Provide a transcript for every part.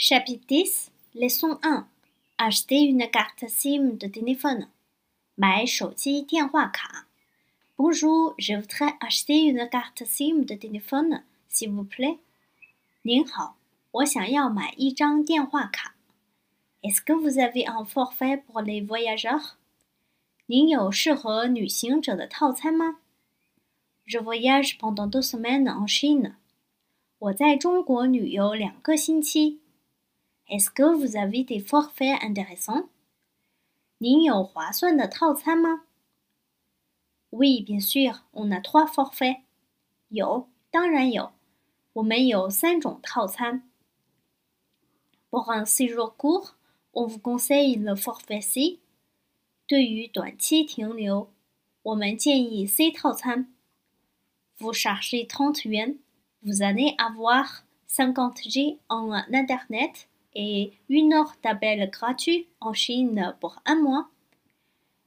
Chapitre 10, leçon 1. Acheter une carte SIM de téléphone. Bonjour, je voudrais acheter une carte SIM de téléphone, s'il vous plaît. 您好,我想要买一张电话卡。ce que vous avez un forfait pour les voyageurs? Je voyage pendant deux semaines en Chine. 我在中国旅游两个星期。est-ce que vous avez des forfaits intéressants? Oui bien sûr, on a trois forfaits. 有，当然有，我们有三种套餐。Pour un séjour court, on vous conseille le forfait C. 对于短期停留，我们建议 chargez 30 yuan, vous allez avoir 50 G en Internet 诶，你知道台北的各区有什么按摩？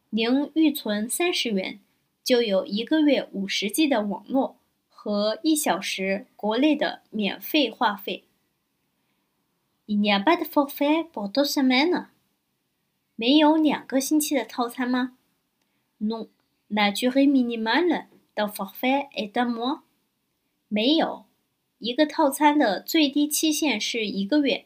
您预存三十元，就有一个月五十 G 的网络和一小时国内的免费话费。一年半的套餐 a 多少天呢？没有两个星期的套餐吗？Non，la durée minimale d u forfait est de 么？没有，一个套餐的最低期限是一个月。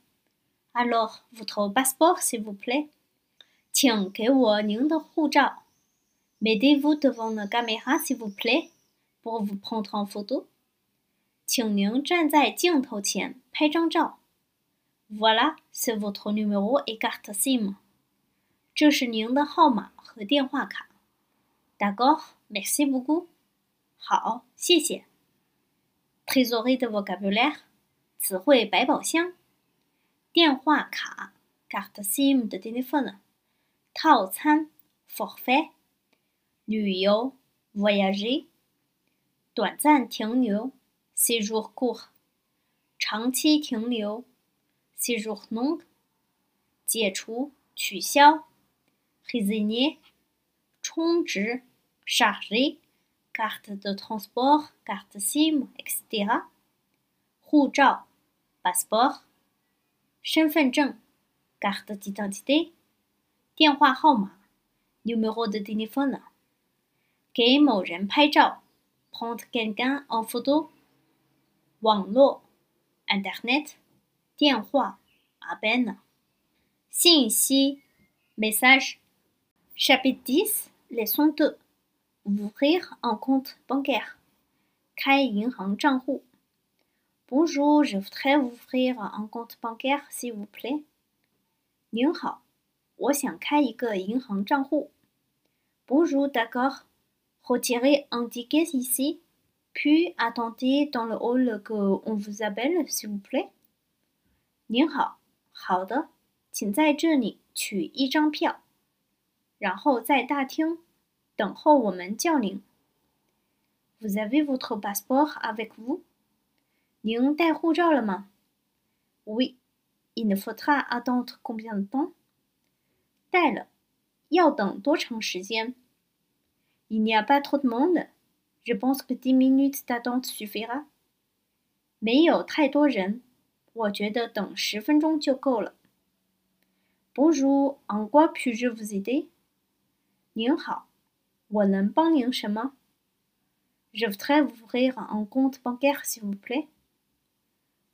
Alors, votre passeport, s'il vous plaît. Tiens, Mettez-vous devant la caméra, s'il vous plaît, pour vous prendre en photo. Voilà, c'est votre numéro et carte SIM. D'accord, merci beaucoup. 好，谢谢。Trésorerie de vocabulaire. vocabulaire，词汇百宝箱。电话卡，carte SIM de t é l e p h o n e 套餐，forfait，旅游，voyage，短暂停留，sejour court，长期停留，sejour long，解除，取消，résilier，充值，charger，carte de transport，carte SIM etc.，护照，passeport。Shenfen Zheng, carte d'identité. Dienhua Home, numéro de téléphone. Gei ren paijou, prendre quelqu'un en photo. Wanglo, internet. Tianhua à ben. Sin si, message. Chapitre 10, leçon 2. Ouvrir un compte bancaire. Kai yin hang Bonjour, je voudrais vous ouvrir un compte bancaire, s'il vous plaît. Bonjour, d'accord. Retirez un ticket ici, puis attendez dans le hall que on vous appelle, s'il vous plaît. vous avez votre passeport avec vous? 您带护照了吗？Oui, il ne faudra attendre combien de Il n'y a pas trop de monde. Je pense que 10 minutes d'attente suffira. Bonjour, en quoi puis-je vous aider Je voudrais ouvrir un compte bancaire, s'il vous plaît.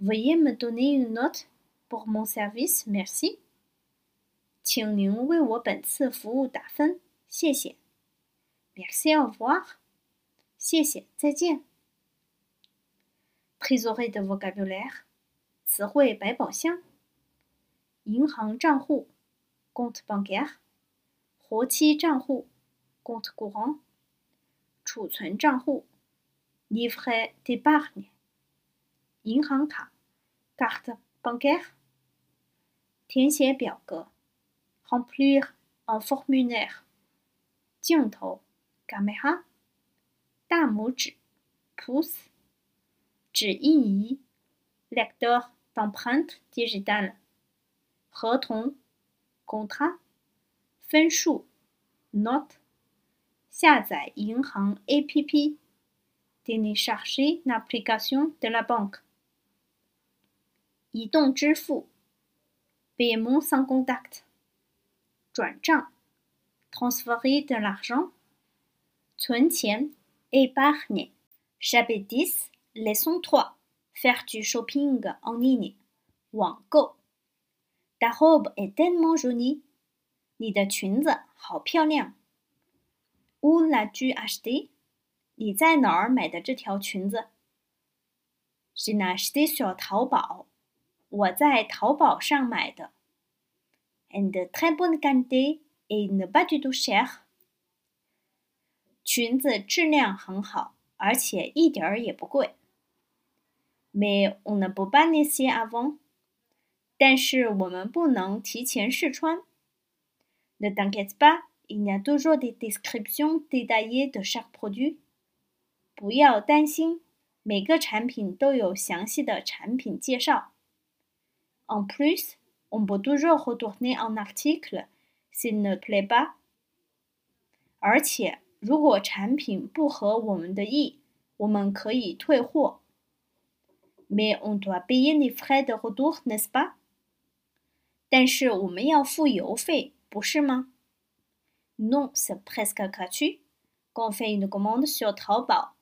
Veuillez me donner une note pour mon service, merci. Merci, au revoir. 谢谢，再见。Trésorerie de vocabulaire. Compte bancaire. vocabulaire，词汇百宝箱。银行账户，compte bancaire；活期账户，compte 储存账户 livret d'épargne, yinhangka, carte bancaire, tianxie biaoge, remplir un formulaire, jiangtou, caméra, damouji, pouce, zhi yi, lecteur d'empreintes digitales, retong, contrat, fenshu, note, 下载银行 APP。télécharger l'application de la banque. paiement sans contact. Transférer de l'argent. Épargner. Chapitre 10, leçon 3, faire du shopping en ligne, Ta robe est tellement ni Où las l'as-tu acheté? 你在哪儿买的这条裙子？是呢，是淘宝。我在淘宝上买的。And très bonne g a n t e et ne pas du tout cher。裙子质量很好，而且一点儿也不贵。Mais on ne peut pas les a v a n t 但是我们不能提前试穿。Ne t'inquiètes pas, il y a toujours des descriptions détaillées de chaque produit. 不要担心，每个产品都有详细的产品介绍。On plus, on peut toujours o b t e n e r un article si nous le plaît pas。而且，如果产品不合我们的意，我们可以退货。Mais on doit payer les frais de retour n e s pas。但是我们要付邮费，不是吗？Non, c'est presque gratuit. Quand on fait une commande sur Taobao.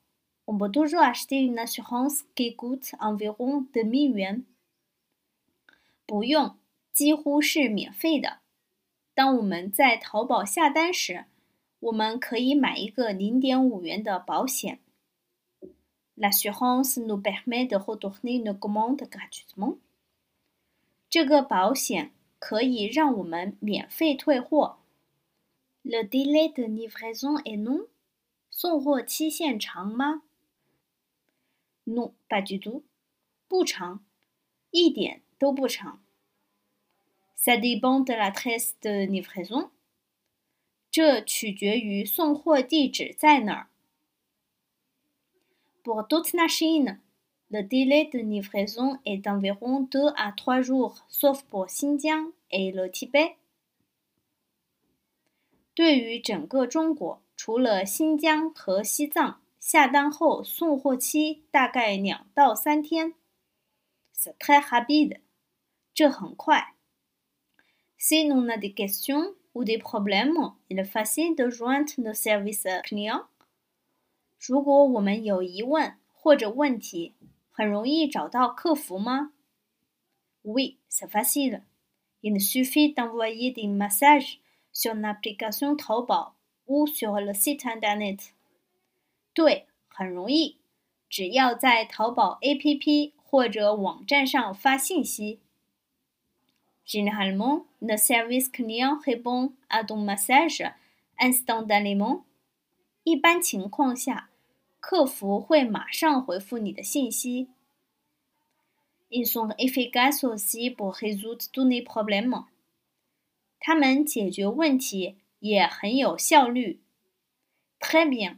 我们多数还是定纳许房子给够的，约有的美元。不用，几乎是免费的。当我们在淘宝下单时，我们可以买一个零点五元的保险。o 许房子努百美的或多尼努购买的感觉 n 么？这个保险可以让我们免费退货。Le delay 的尼配送，哎侬？送货期限长吗？Non, pas du tout. 不长，一点都不长。Ça dépend de la tresse de livraison。这取决于送货地址在哪儿。Pour d'autres machines, le délai de livraison est d'environ deux à trois jours, sauf pour Xinjiang et le Tibet. 对于整个中国，除了新疆和西藏。下单后送货期大概两到三天。s t t r e s rapide，这很快。Si nous a des questions ou des problèmes，il est facile de joindre nos services clients。如果我们有疑问或者问题，很容易找到客服吗？Oui，c'est facile. Il suffit d'envoyer des messages sur l'application Taobao ou sur le site internet. 对，很容易，只要在淘宝 APP 或者网站上发信息。一般情况下，客服会马上回复你的信息。他们解决问题也很有效率，特别。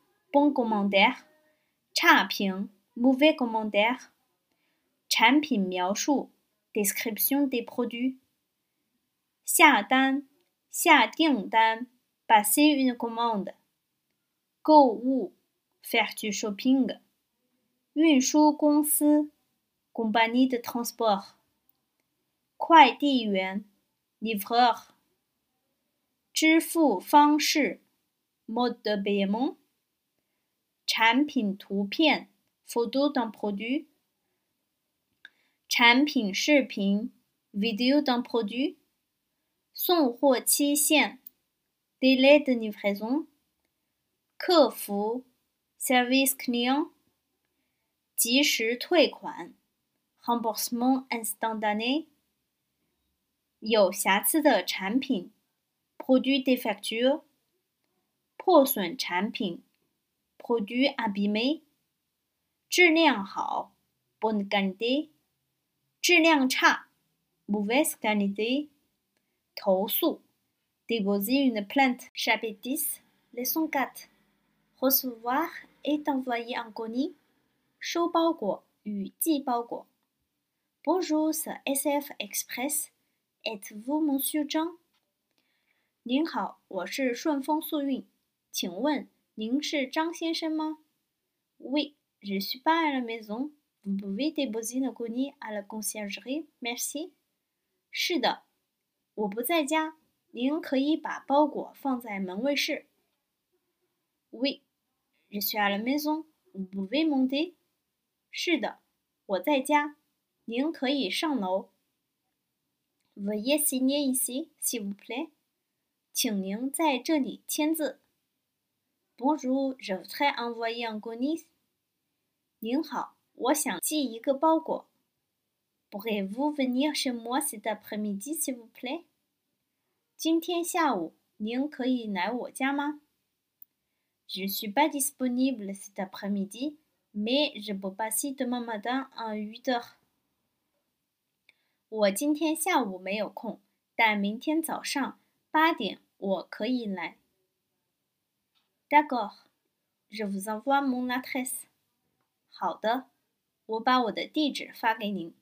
bon commentaire, ping, mauvais commentaire, Champing, miao description des produits, xia dan, xia ding dan, passer une commande, go wu, faire du shopping, yun shu gong compagnie de transport, kuai di yuan, livreur, zhi fu fang shi, mode de paiement, 产品图片 (photo d'un produit)，产品视频 (video d'un produit)，送货期限 (délai de livraison)，客服 (service client)，及时退款 (remboursement instantané)，有瑕疵的产品 (produit défectueux)，破损产品。produits a b 举阿比美，质量好，bonne qualité。质量差，mauvaise qualité。投诉，déposer une plainte. c h a p e d i 10, leçon 4. Recevoir et envoyer un colis. 收包裹与寄包裹。Bonjour, s SF Express. Et vous, monsieur Zhang? 您好，我是顺丰速运，请问？您是张先生吗？Oui, je ne suis pas à la maison. Vous pouvez déposer nos colis à la conciergerie. Merci. 是的，我不在家，您可以把包裹放在门卫室。Oui, je suis à la maison. Vous pouvez monter. 是的，我在家，您可以上楼。Veuillez signer ici, s'il vous plaît. 请您在这里签字。Bonjour, je voudrais envoyer un colis. 您好，我想寄一个包裹。Pourriez-vous venir chez moi cet après-midi, s'il vous plaît? Je ne suis pas disponible cet après-midi, mais je peux passer demain matin à 8 heures. D'accord. Je vous envoie mon adresse. 好的，我把我的地址发给您。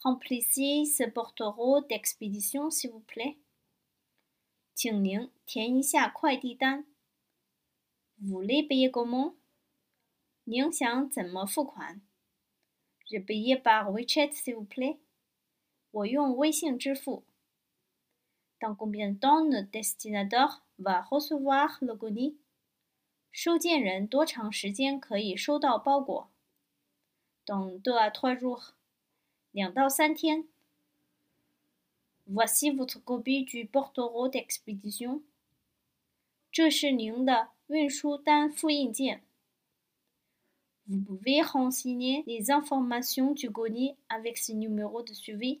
Remplissez ce portero d'expédition, s'il vous plaît. voulez payer comment? Je paye par WeChat, s'il vous plaît. 我用微信支付。dans combien de temps le destinateur va recevoir le colis? dans deux à trois Voici votre copie du d'expédition. Vous pouvez renseigner les informations du colis avec ce numéro de suivi。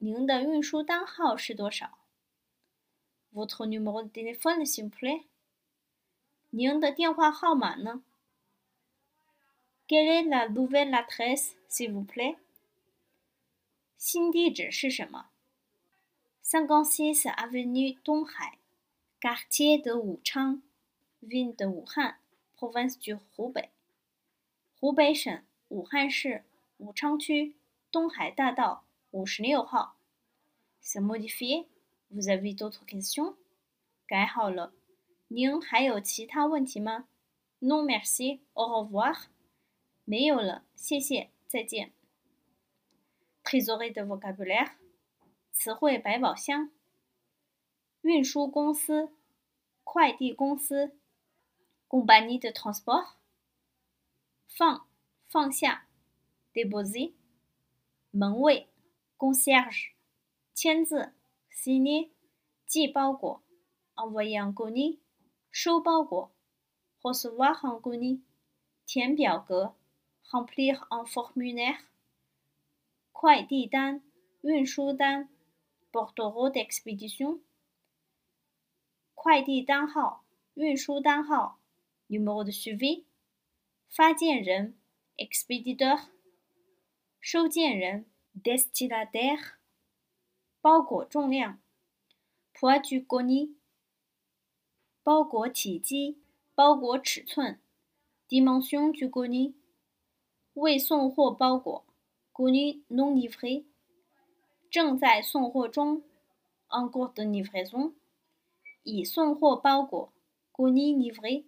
您的运输单号是多少？Votre numéro de téléphone s'il vous plaît？您的电话号码呢？Quelle est la nouvelle adresse s'il vous plaît？新地址是什么？Cinquante-six avenue Donghai, quartier de Wuchang, ville de Wuhan, province du Hubei。湖北省武汉市武昌区东海大道。五十六号，modifier C'est de la v i d e o question，改好了。您还有其他问题吗？Non merci, au revoir。没有了，谢谢，再见。Trésoré e de vocabulaire，词汇百宝箱。运输公司，快递公司。c o m b i e de transport？放，放下。d e b o u z e r 门卫。conseil，签字 s i g n e g 寄包裹，envoyer un colis，收包裹，recevoir un colis，填表格，remplir un formulaire，快递单，运输单，bordereau d'expédition，快递单号，运输单号，numéro de suivi，发件人，expéditeur，收件人。Destinataire，包裹重量，Poids du c o n i 包裹体积，包裹尺寸 d i m e n s i o n du c o n i 未送货包裹 c o n i non livré，正在送货中，En c o r e de livraison，已送货包裹 c o n i s livré。